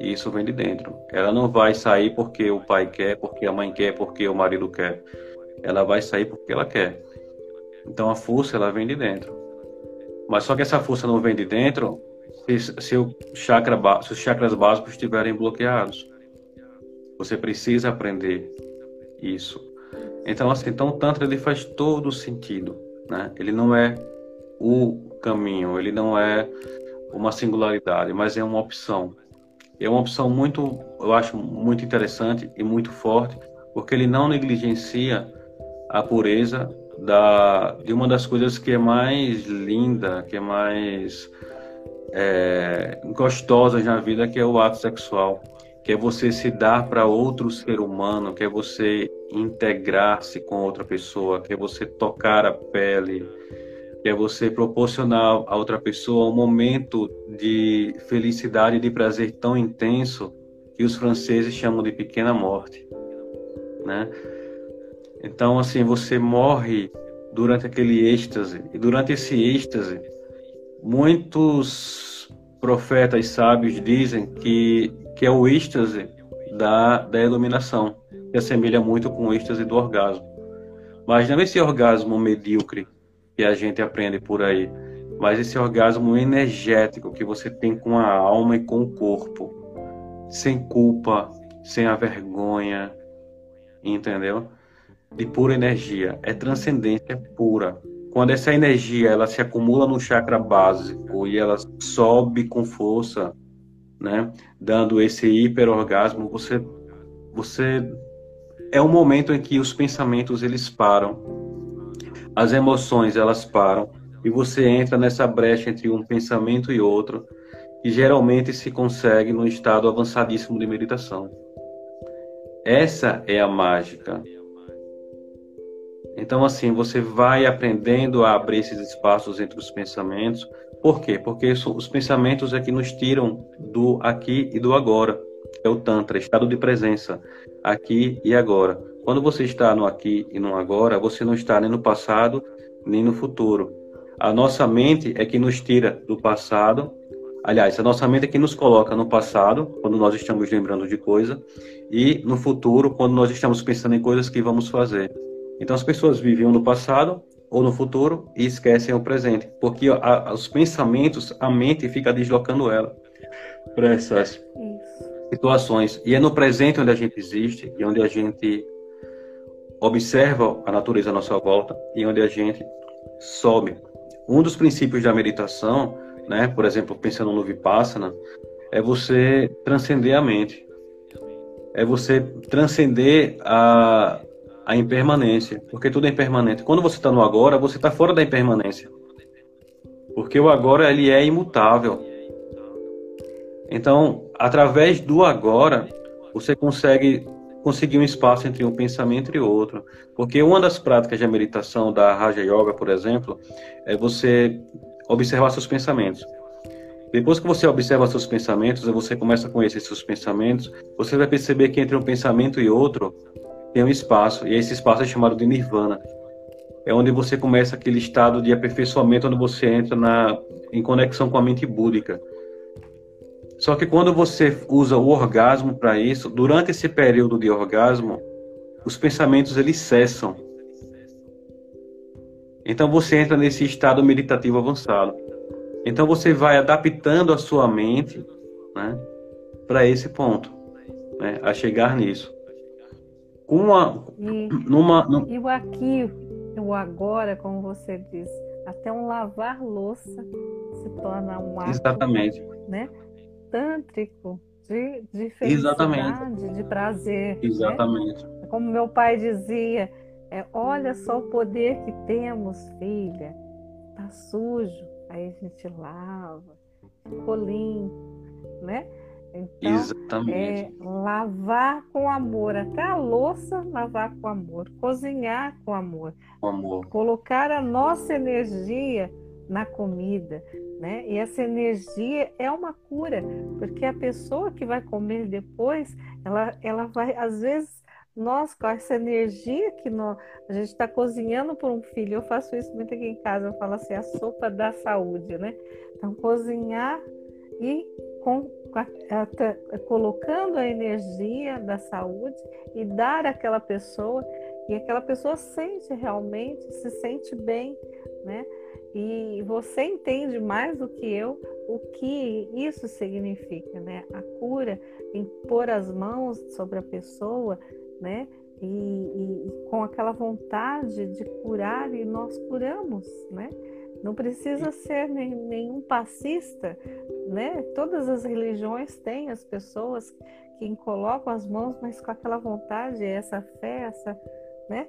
E isso vem de dentro. Ela não vai sair porque o pai quer, porque a mãe quer, porque o marido quer. Ela vai sair porque ela quer. Então a força ela vem de dentro. Mas só que essa força não vem de dentro se, chakra, se os chakras básicos estiverem bloqueados. Você precisa aprender isso. Então, assim, então o Tantra ele faz todo sentido. Né? Ele não é o caminho, ele não é uma singularidade, mas é uma opção. É uma opção muito, eu acho, muito interessante e muito forte, porque ele não negligencia a pureza da, de uma das coisas que é mais linda, que é mais é, gostosas na vida, que é o ato sexual, que é você se dar para outro ser humano, que é você integrar-se com outra pessoa, que é você tocar a pele, que é você proporcionar a outra pessoa um momento de felicidade e de prazer tão intenso que os franceses chamam de pequena morte, né? Então, assim, você morre durante aquele êxtase, e durante esse êxtase, muitos profetas sábios dizem que, que é o êxtase da, da iluminação, que assemelha muito com o êxtase do orgasmo. Mas não esse orgasmo medíocre que a gente aprende por aí, mas esse orgasmo energético que você tem com a alma e com o corpo, sem culpa, sem a vergonha, entendeu? De pura energia, é transcendência pura. Quando essa energia ela se acumula no chakra básico e ela sobe com força, né, dando esse hiperorgasmo, você você é um momento em que os pensamentos eles param, as emoções elas param e você entra nessa brecha entre um pensamento e outro, que geralmente se consegue no estado avançadíssimo de meditação. Essa é a mágica então, assim, você vai aprendendo a abrir esses espaços entre os pensamentos. Por quê? Porque os pensamentos é que nos tiram do aqui e do agora. É o Tantra, estado de presença, aqui e agora. Quando você está no aqui e no agora, você não está nem no passado, nem no futuro. A nossa mente é que nos tira do passado, Aliás, a nossa mente é que nos coloca no passado, quando nós estamos lembrando de coisa, e no futuro, quando nós estamos pensando em coisas que vamos fazer. Então, as pessoas viviam no passado ou no futuro e esquecem o presente, porque a, os pensamentos, a mente fica deslocando ela para essas Isso. situações. E é no presente onde a gente existe e onde a gente observa a natureza à nossa volta e onde a gente sobe. Um dos princípios da meditação né? Por exemplo, pensando no Vipassana, é você transcender a mente. É você transcender a, a impermanência, porque tudo é impermanente. Quando você está no agora, você está fora da impermanência. Porque o agora ele é imutável. Então, através do agora, você consegue conseguir um espaço entre um pensamento e outro. Porque uma das práticas de meditação da Raja Yoga, por exemplo, é você observar seus pensamentos. Depois que você observa seus pensamentos, você começa a conhecer seus pensamentos, você vai perceber que entre um pensamento e outro tem um espaço, e esse espaço é chamado de nirvana. É onde você começa aquele estado de aperfeiçoamento, onde você entra na, em conexão com a mente búdica. Só que quando você usa o orgasmo para isso, durante esse período de orgasmo, os pensamentos eles cessam. Então você entra nesse estado meditativo avançado. Então você vai adaptando a sua mente né, para esse ponto, né, a chegar nisso. Uma, e, numa, num... e o aqui, o agora, como você diz, até um lavar louça se torna um ato Exatamente. Né, tântrico, de, de felicidade, Exatamente. de prazer. Né? Exatamente. Né? Como meu pai dizia, é, olha só o poder que temos, filha. Tá sujo, aí a gente lava, ficou limpo, né? Então, Exatamente. É, lavar com amor, até a louça lavar com amor, cozinhar com amor, com amor. colocar a nossa energia na comida, né? E essa energia é uma cura, porque a pessoa que vai comer depois, ela, ela vai, às vezes, nós, com essa energia que nós, a gente está cozinhando por um filho, eu faço isso muito aqui em casa, eu falo assim, a sopa da saúde, né? Então, cozinhar e com, colocando a energia da saúde e dar àquela pessoa, e aquela pessoa sente realmente, se sente bem, né? E você entende mais do que eu o que isso significa, né? A cura, em pôr as mãos sobre a pessoa, né? E, e, e, com aquela vontade de curar e nós curamos, né? Não precisa ser nem, nenhum passista, né? Todas as religiões têm as pessoas que colocam as mãos, mas com aquela vontade, essa fé, essa, né?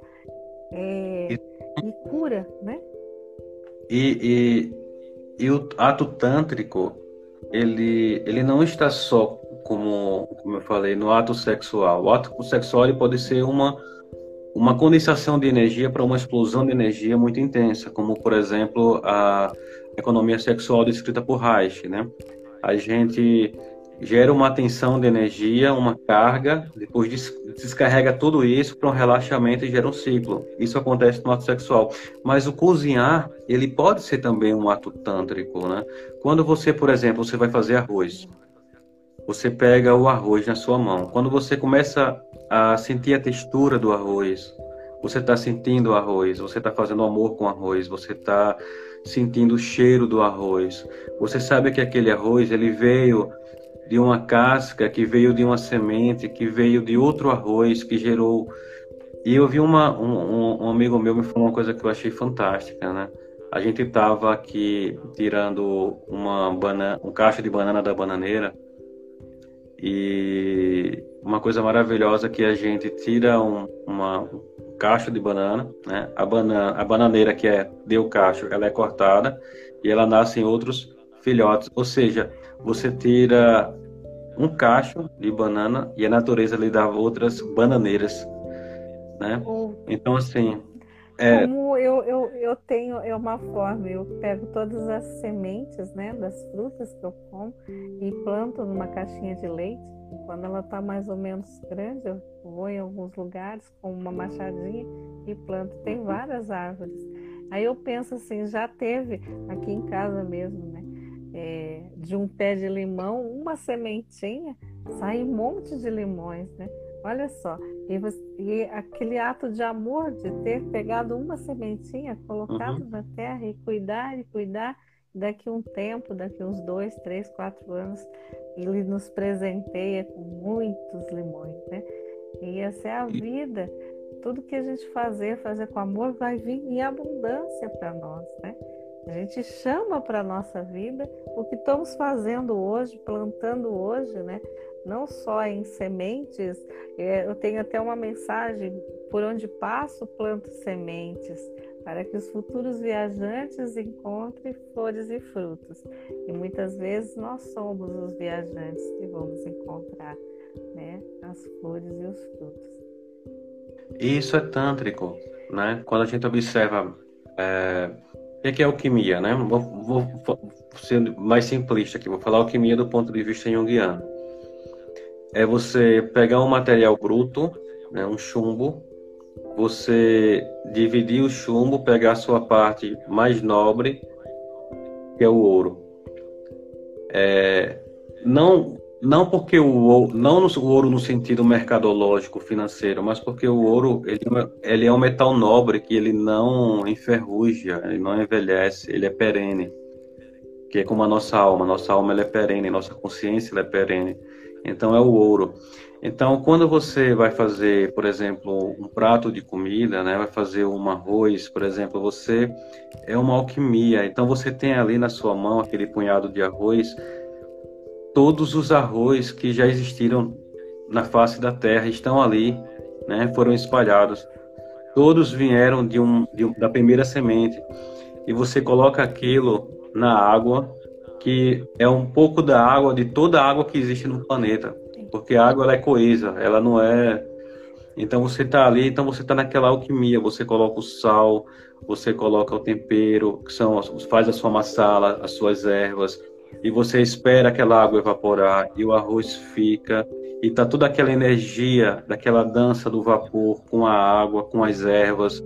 É, e cura, né? E, e, e o ato tântrico, ele, ele não está só como, como eu falei, no ato sexual. O ato sexual ele pode ser uma, uma condensação de energia para uma explosão de energia muito intensa, como, por exemplo, a economia sexual descrita por Reich. Né? A gente gera uma tensão de energia, uma carga, depois descarrega tudo isso para um relaxamento e gera um ciclo. Isso acontece no ato sexual. Mas o cozinhar, ele pode ser também um ato tântrico, né? Quando você, por exemplo, você vai fazer arroz, você pega o arroz na sua mão. Quando você começa a sentir a textura do arroz, você está sentindo o arroz, você está fazendo amor com o arroz, você está sentindo o cheiro do arroz. Você sabe que aquele arroz ele veio de uma casca, que veio de uma semente, que veio de outro arroz, que gerou. E eu vi uma, um, um amigo meu me falou uma coisa que eu achei fantástica, né? A gente estava aqui tirando uma banana, um caixa de banana da bananeira e uma coisa maravilhosa que a gente tira um, uma um cacho de banana, né? A banana, a bananeira que é deu cacho, ela é cortada e ela nasce em outros filhotes. Ou seja, você tira um cacho de banana e a natureza lhe dá outras bananeiras, né? Então assim, é... Como eu, eu, eu tenho é uma forma, eu pego todas as sementes né, das frutas que eu como e planto numa caixinha de leite. Quando ela está mais ou menos grande, eu vou em alguns lugares com uma machadinha e planto. Tem várias árvores. Aí eu penso assim, já teve aqui em casa mesmo, né? é, de um pé de limão, uma sementinha, sai um monte de limões, né? Olha só, e, você, e, aquele ato de amor de ter pegado uma sementinha, colocado uhum. na terra e cuidar e cuidar, daqui um tempo, daqui uns dois, três, quatro anos, ele nos presenteia com muitos limões, né? E essa é a vida. Tudo que a gente fazer, fazer com amor, vai vir em abundância para nós, né? A gente chama para a nossa vida o que estamos fazendo hoje, plantando hoje, né? Não só em sementes, é, eu tenho até uma mensagem: por onde passo, planto sementes, para que os futuros viajantes encontrem flores e frutos. E muitas vezes nós somos os viajantes que vamos encontrar né, as flores e os frutos. Isso é tântrico, né? Quando a gente observa é, o que é alquimia, né? Vou, vou, vou, ser mais simplista aqui, vou falar alquimia do ponto de vista junguiano. É você pegar um material bruto, né, um chumbo, você dividir o chumbo, pegar a sua parte mais nobre, que é o ouro. É, não não porque o ouro, não o ouro no sentido mercadológico financeiro, mas porque o ouro ele, ele é um metal nobre que ele não enferruja, ele não envelhece, ele é perene, que é como a nossa alma. Nossa alma ela é perene, nossa consciência ela é perene. Então é o ouro. Então, quando você vai fazer, por exemplo, um prato de comida, né, vai fazer um arroz, por exemplo, você é uma alquimia. Então, você tem ali na sua mão aquele punhado de arroz, todos os arroz que já existiram na face da terra estão ali, né, foram espalhados. Todos vieram de um, de, da primeira semente. E você coloca aquilo na água, que é um pouco da água, de toda a água que existe no planeta. Porque a água ela é coesa, ela não é. Então você está ali, então você está naquela alquimia, você coloca o sal, você coloca o tempero, que são faz a sua massala, as suas ervas, e você espera aquela água evaporar e o arroz fica. E tá toda aquela energia daquela dança do vapor com a água, com as ervas.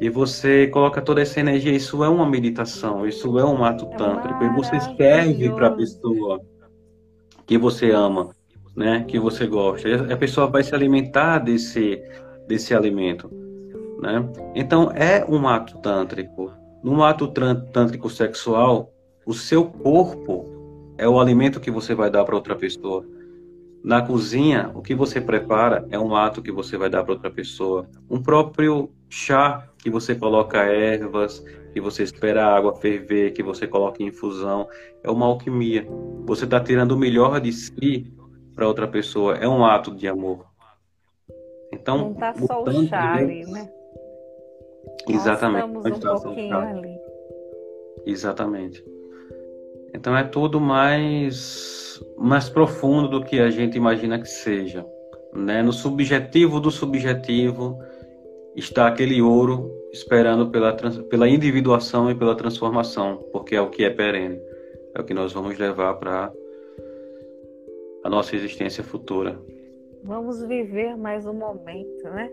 E você coloca toda essa energia, isso é uma meditação, isso é um ato tântrico, e você serve para a pessoa que você ama né, que você gosta. A pessoa vai se alimentar desse, desse alimento. Né? Então, é um ato tântrico. Num ato tântrico sexual, o seu corpo é o alimento que você vai dar para outra pessoa. Na cozinha, o que você prepara é um ato que você vai dar para outra pessoa. Um próprio chá que você coloca ervas, que você espera a água ferver, que você coloca em infusão, é uma alquimia. Você está tirando o melhor de si para outra pessoa é um ato de amor. Então, não está só o chá ali, né? Exatamente. Nós estamos um pouquinho ali. Exatamente. Então é tudo mais mais profundo do que a gente imagina que seja, né? No subjetivo do subjetivo está aquele ouro esperando pela pela individuação e pela transformação, porque é o que é perene, é o que nós vamos levar para a nossa existência futura. Vamos viver mais um momento, né?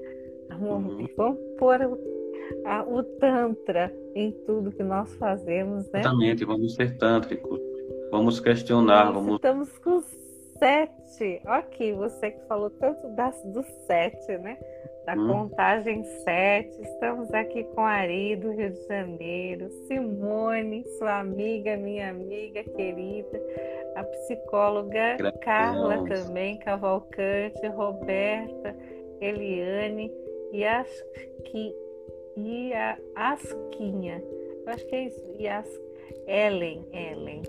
Uhum. Vamos pôr o, a, o Tantra em tudo que nós fazemos, né? Exatamente, vamos ser tântricos, vamos questionar, vamos. Estamos com sete. Ok, você que falou tanto das, do sete, né? Da hum. contagem sete. Estamos aqui com Ari do Rio de Janeiro, Simone, sua amiga, minha amiga querida, a psicóloga Graças. Carla também, Cavalcante, Roberta, Eliane e a, que, e a Asquinha. Eu acho que é isso. E as Ellen, Ellen.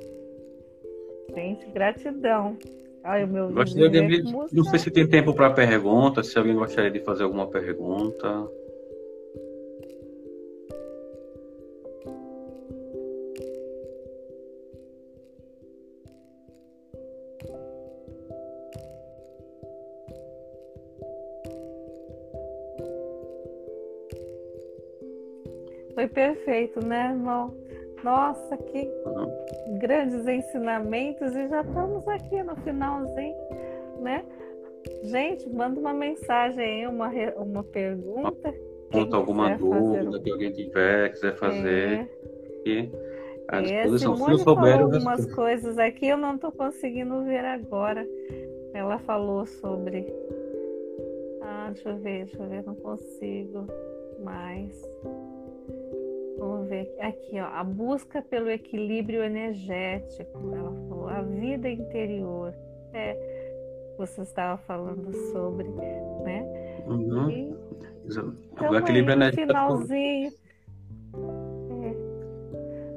Gente, gratidão. Ai, meu Gostaria de... Não sei se tem tempo para pergunta, se alguém gostaria de fazer alguma pergunta. Foi perfeito, né, irmão? Nossa, que grandes ensinamentos e já estamos aqui no finalzinho, né? Gente, manda uma mensagem aí, uma, uma pergunta. Conta alguma dúvida fazer... que alguém tiver, quiser fazer. É. E... É, disposição. Falou algumas coisas aqui, eu não estou conseguindo ver agora. Ela falou sobre. Ah, deixa eu ver, deixa eu ver, não consigo mais. Vamos ver aqui, ó, a busca pelo equilíbrio energético. Ela falou a vida interior. É, você estava falando sobre, né? Uhum. E, então, o equilíbrio energético. Finalzinho.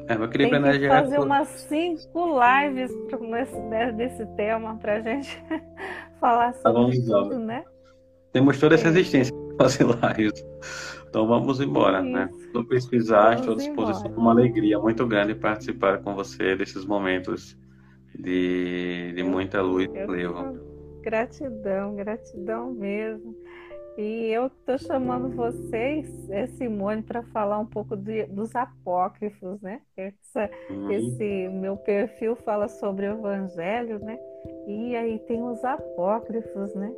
É, o equilíbrio Tem que fazer umas cinco lives nesse, desse tema para gente [laughs] falar sobre tá tudo, né? Temos toda essa existência para fazer lives. Então vamos embora, Isso. né? Estou pesquisar, estou à disposição, uma alegria muito grande participar com você desses momentos de, de muita luz e leva. Gratidão, gratidão mesmo. E eu estou chamando vocês, é, Simone, para falar um pouco de, dos apócrifos, né? Essa, uhum. Esse meu perfil fala sobre o Evangelho, né? E aí tem os apócrifos, né?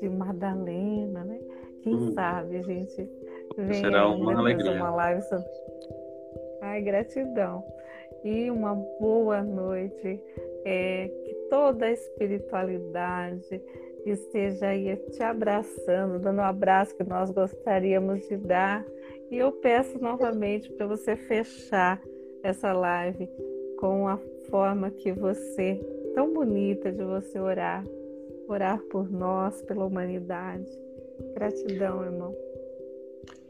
De Madalena, né? Quem uhum. sabe, gente, vem Será uma alegria. uma live sobre... Ai, gratidão. E uma boa noite. É, que toda a espiritualidade esteja aí te abraçando, dando um abraço que nós gostaríamos de dar. E eu peço novamente para você fechar essa live com a forma que você, tão bonita de você orar, orar por nós, pela humanidade. Gratidão, irmão.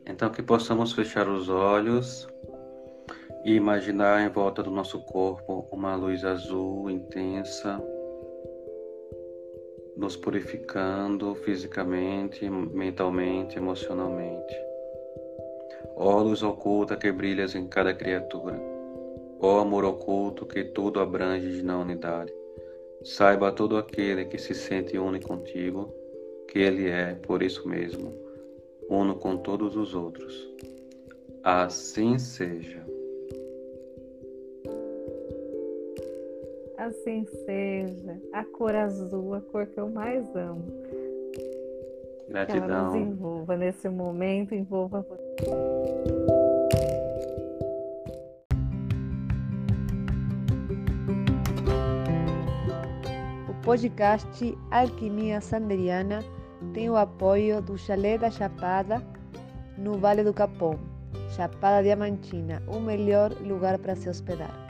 Então que possamos fechar os olhos e imaginar em volta do nosso corpo uma luz azul intensa nos purificando fisicamente, mentalmente, emocionalmente. Ó luz oculta que brilhas em cada criatura, ó amor oculto que tudo abrange na unidade. Saiba todo aquele que se sente único contigo, que ele é, por isso mesmo, uno com todos os outros. Assim seja. Assim seja. A cor azul, a cor que eu mais amo. Gratidão. Que ela nos envolva nesse momento, envolva você. O podcast Alquimia Sanderiana tem o apoio do Chalé da Chapada, no Vale do Capão, Chapada Diamantina, o melhor lugar para se hospedar.